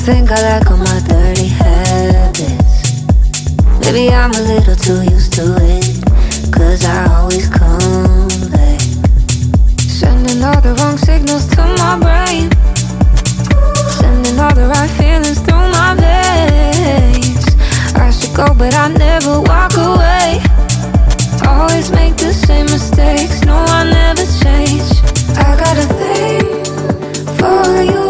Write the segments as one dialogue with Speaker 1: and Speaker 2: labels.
Speaker 1: think I like all my dirty habits. Maybe I'm a little too used to it, cause I always come back. Sending all the wrong signals to my brain, sending all the right feelings through my veins. I should go, but I never walk away. Always make the same mistakes, no, I never change. I got a thing for you.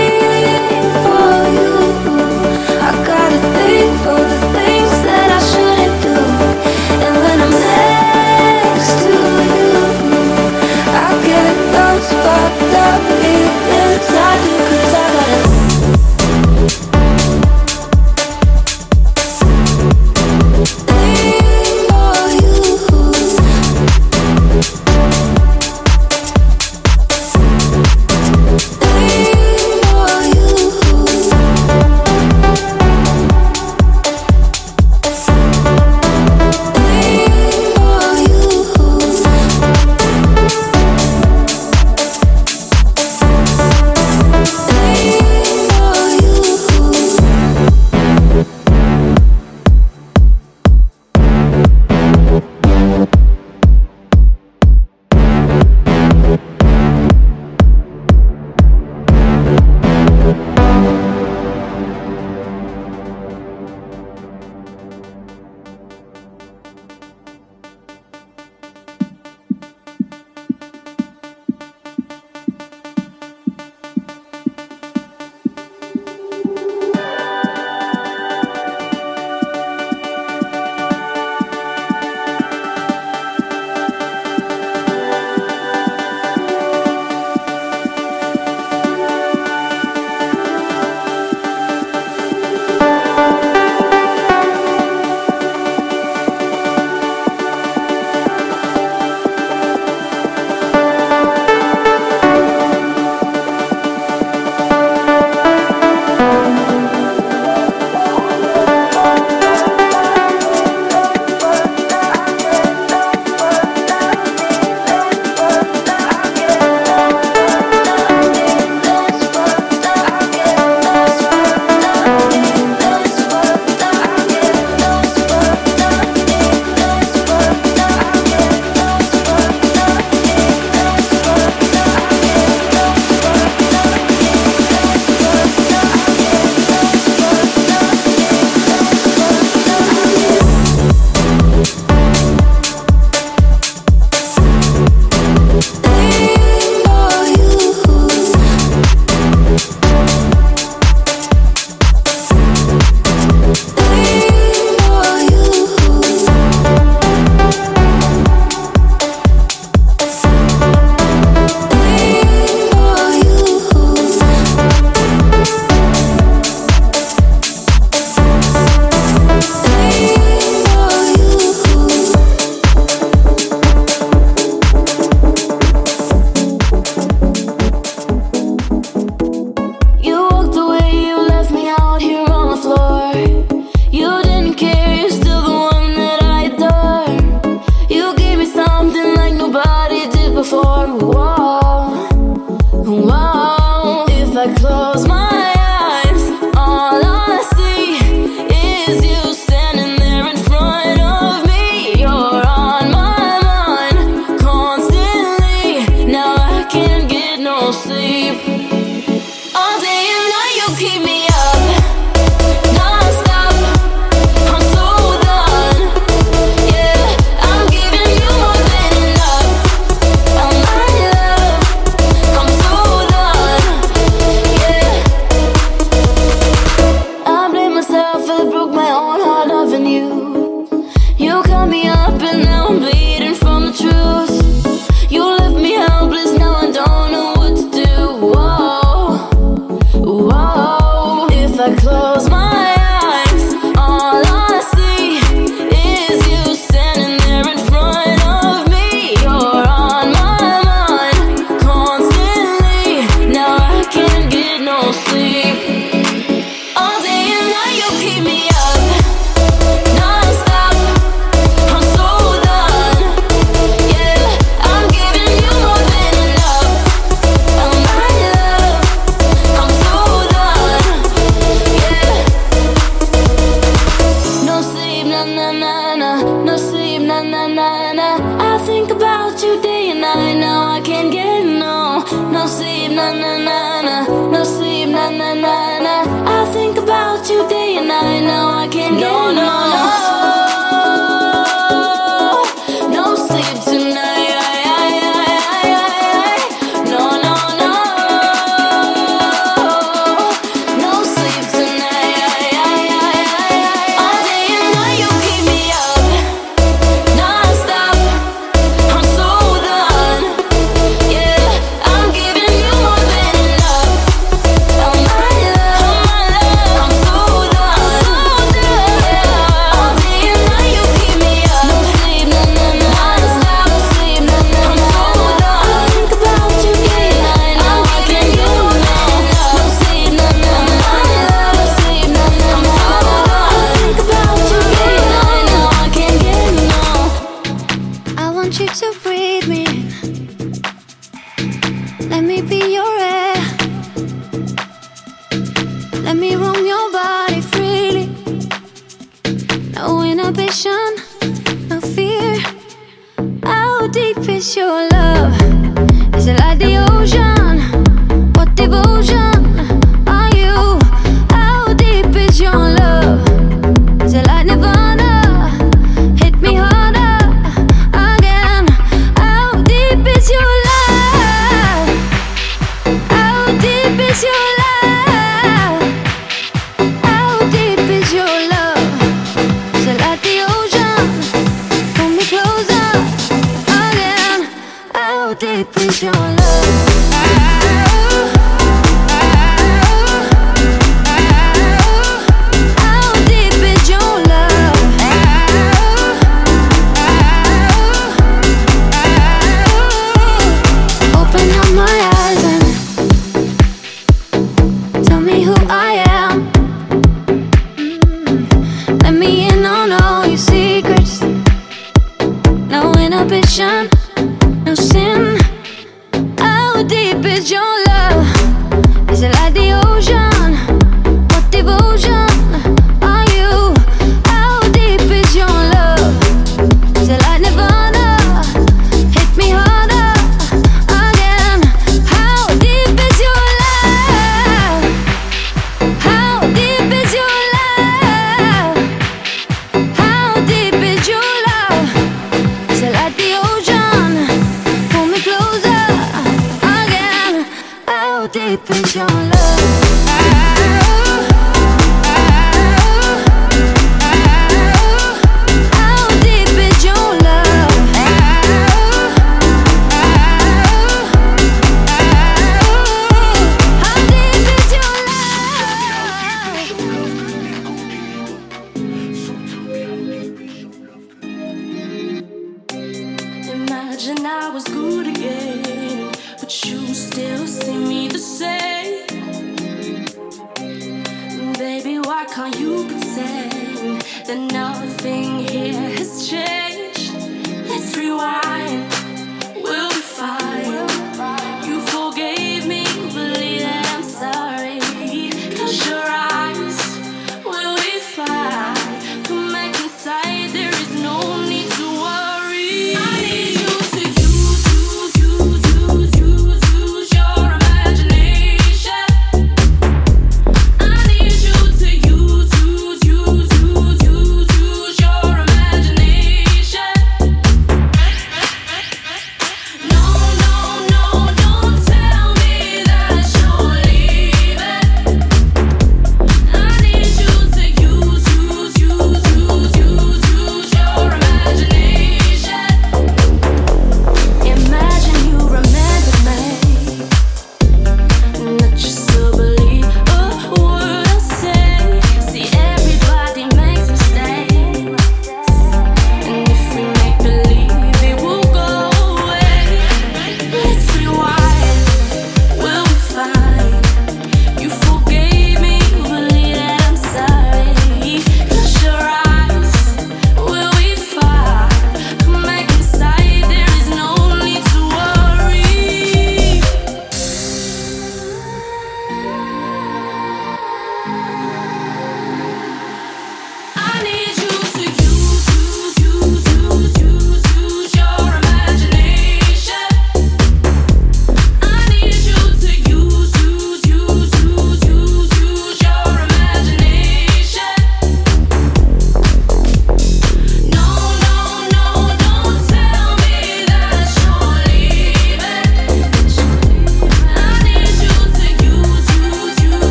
Speaker 1: you day and night. Now I can't get no, no sleep, na na na na, no sleep, na na na na. I think about you day and night. Now I can't no, get no. no.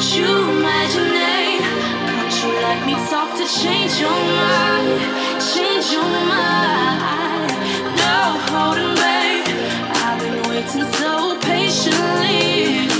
Speaker 1: You imagine? You let me talk to
Speaker 2: change your
Speaker 3: mind? Change your mind. No holding. I've been waiting so patiently.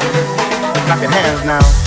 Speaker 2: Clap your hands now.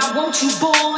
Speaker 2: I want
Speaker 4: you, boy.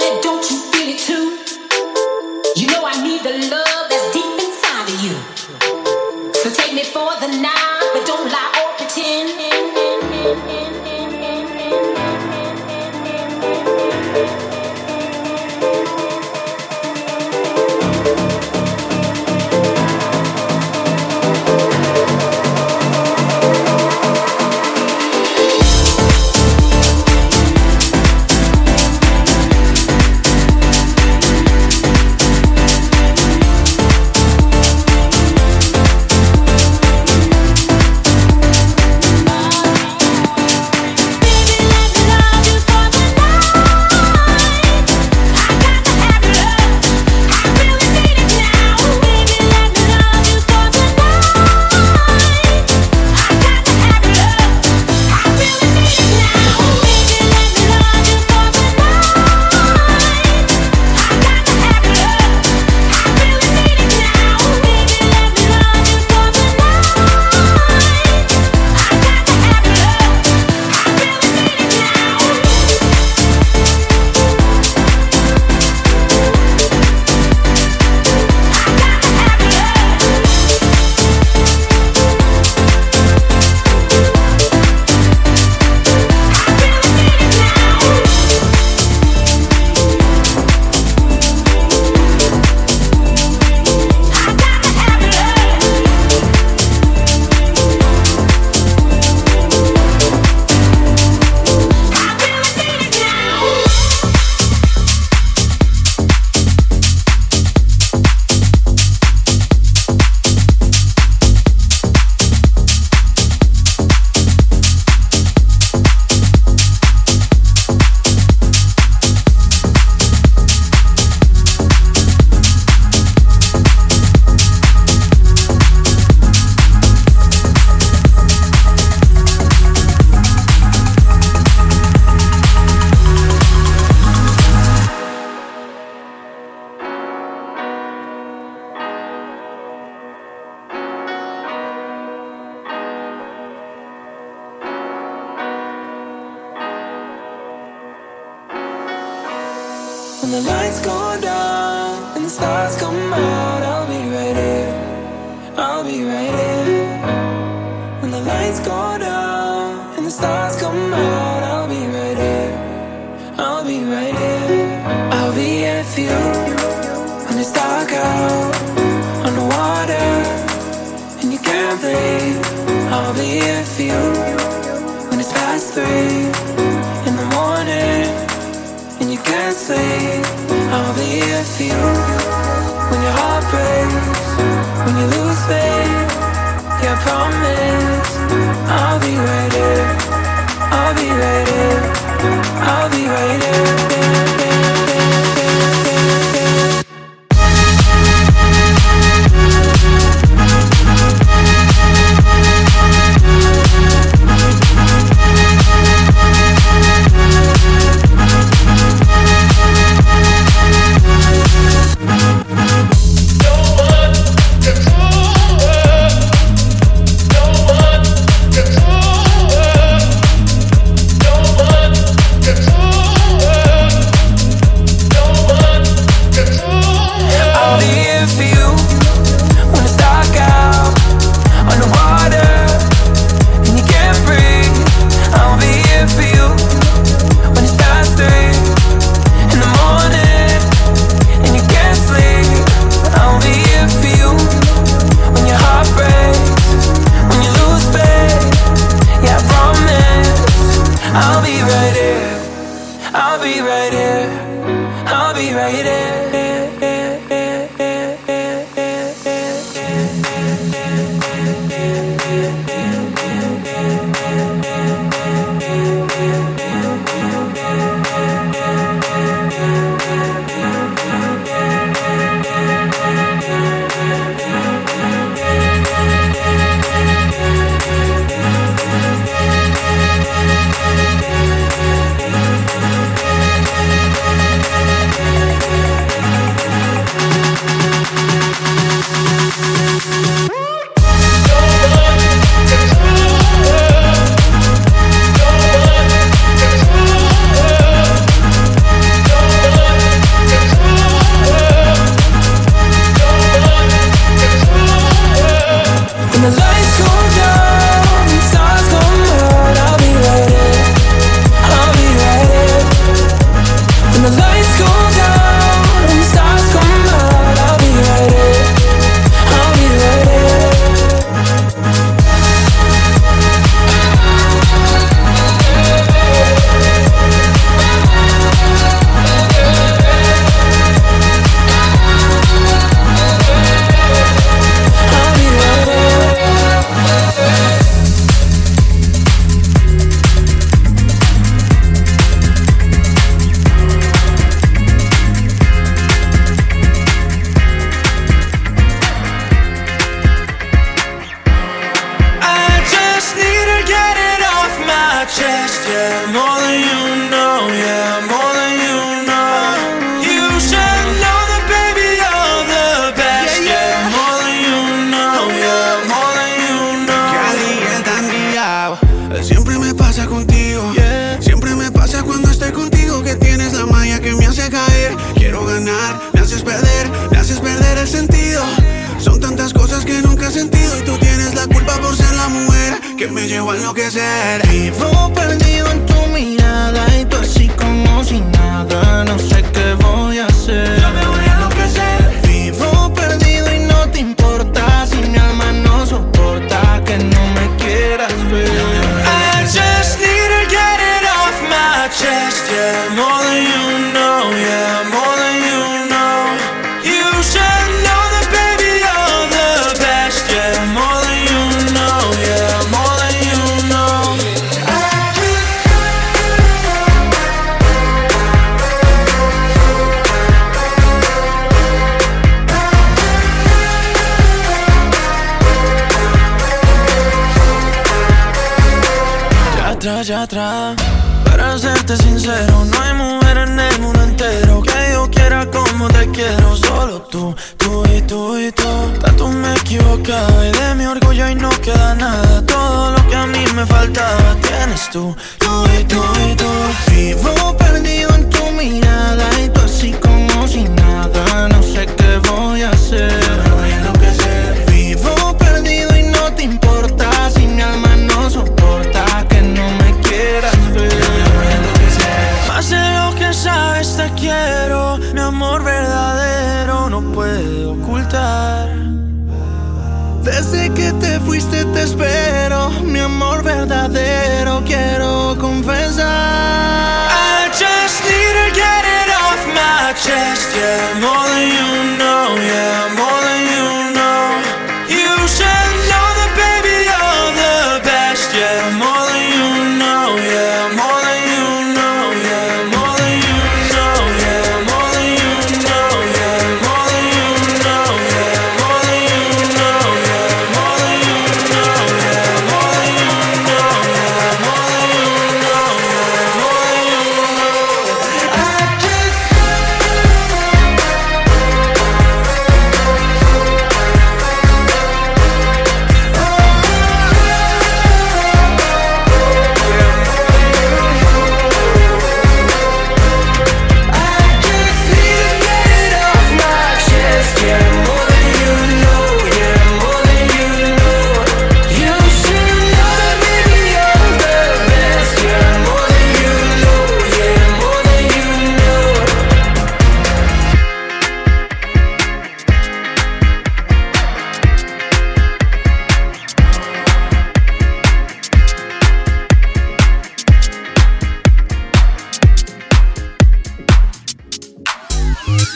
Speaker 4: to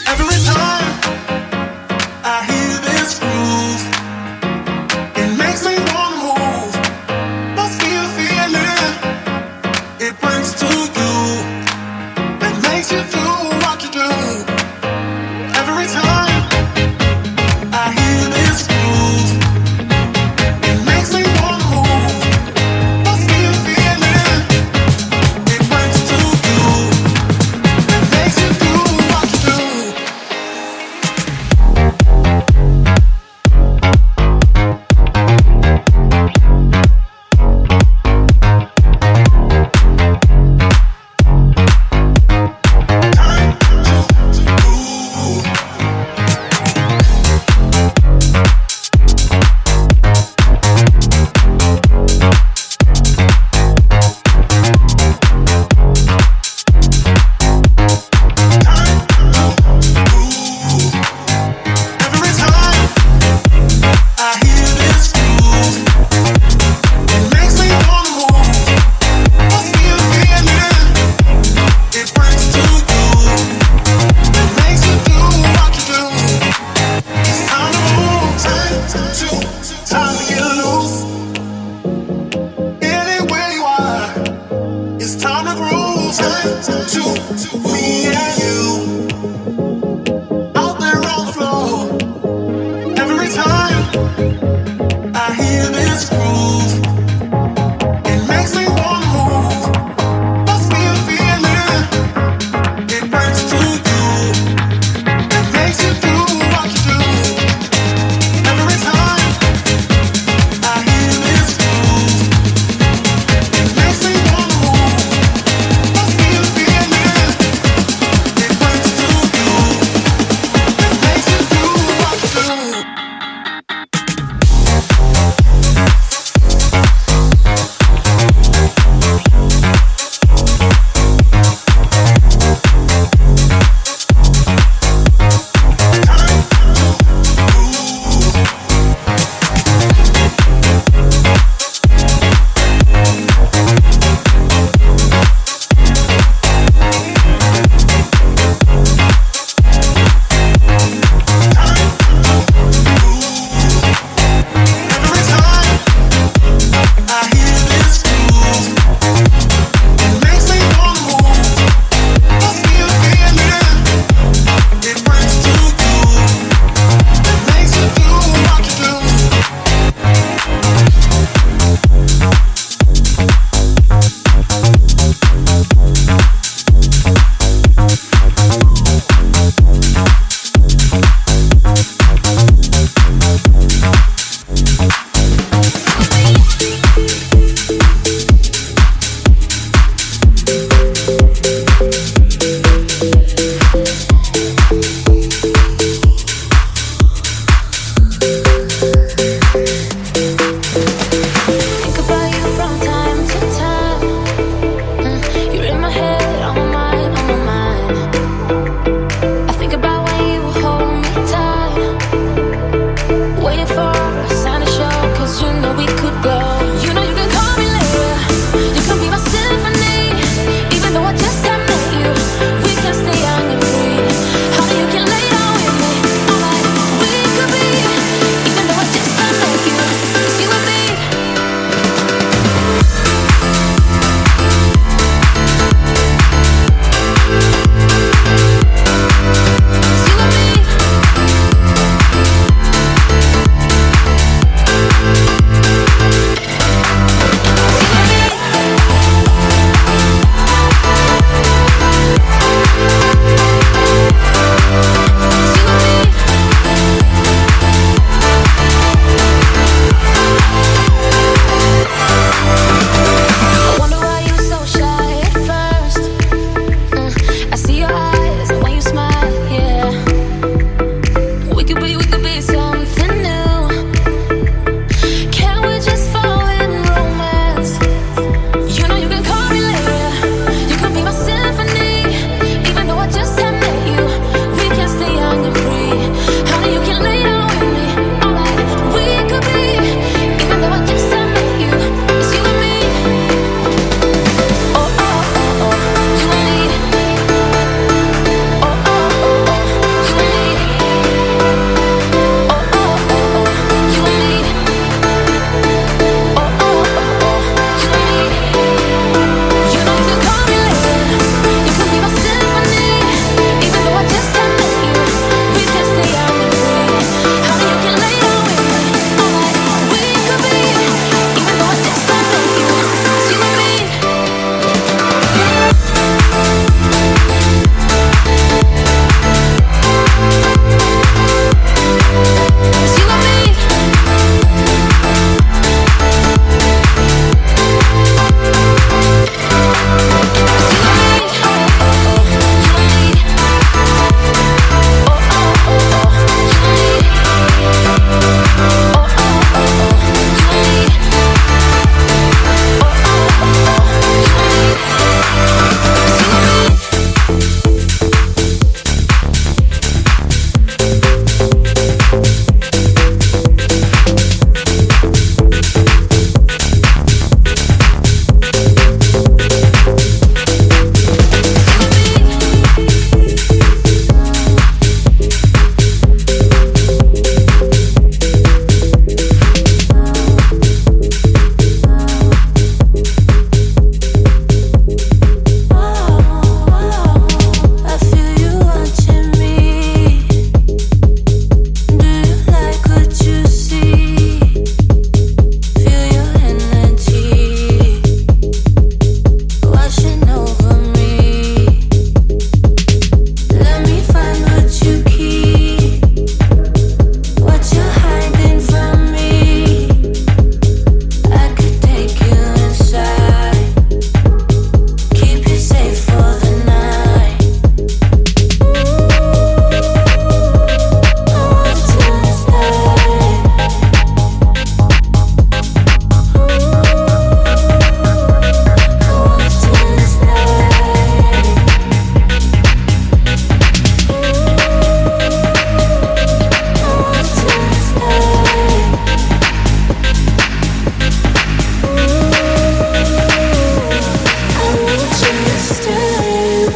Speaker 4: Every time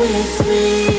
Speaker 4: with me.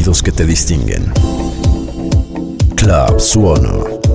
Speaker 4: Que te distinguen. Club Suono.